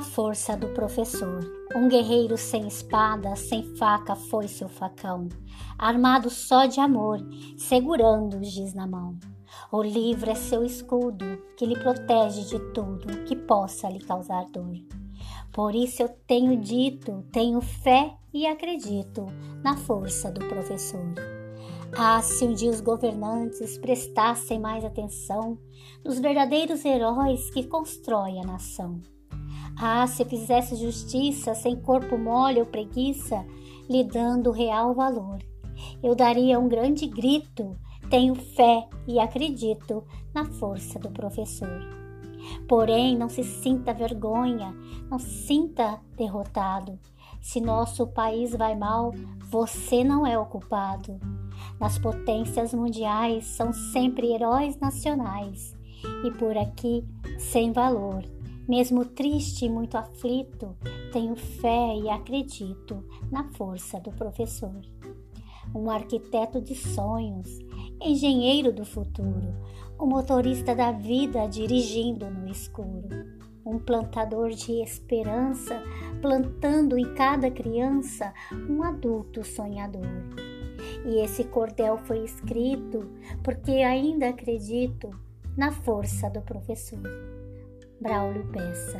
força do professor. Um guerreiro sem espada, sem faca foi seu facão, armado só de amor, segurando o giz na mão. O livro é seu escudo, que lhe protege de tudo que possa lhe causar dor. Por isso eu tenho dito, tenho fé e acredito na força do professor. Ah, se um dia os governantes prestassem mais atenção nos verdadeiros heróis que constroem a nação. Ah, se fizesse justiça sem corpo mole ou preguiça, lhe dando real valor. Eu daria um grande grito, tenho fé e acredito na força do professor. Porém, não se sinta vergonha, não se sinta derrotado. Se nosso país vai mal, você não é o culpado. Nas potências mundiais são sempre heróis nacionais e por aqui sem valor. Mesmo triste e muito aflito, tenho fé e acredito na força do professor. Um arquiteto de sonhos, engenheiro do futuro, o um motorista da vida dirigindo no escuro, um plantador de esperança, plantando em cada criança um adulto sonhador. E esse cordel foi escrito porque ainda acredito na força do professor. Braulio Bessa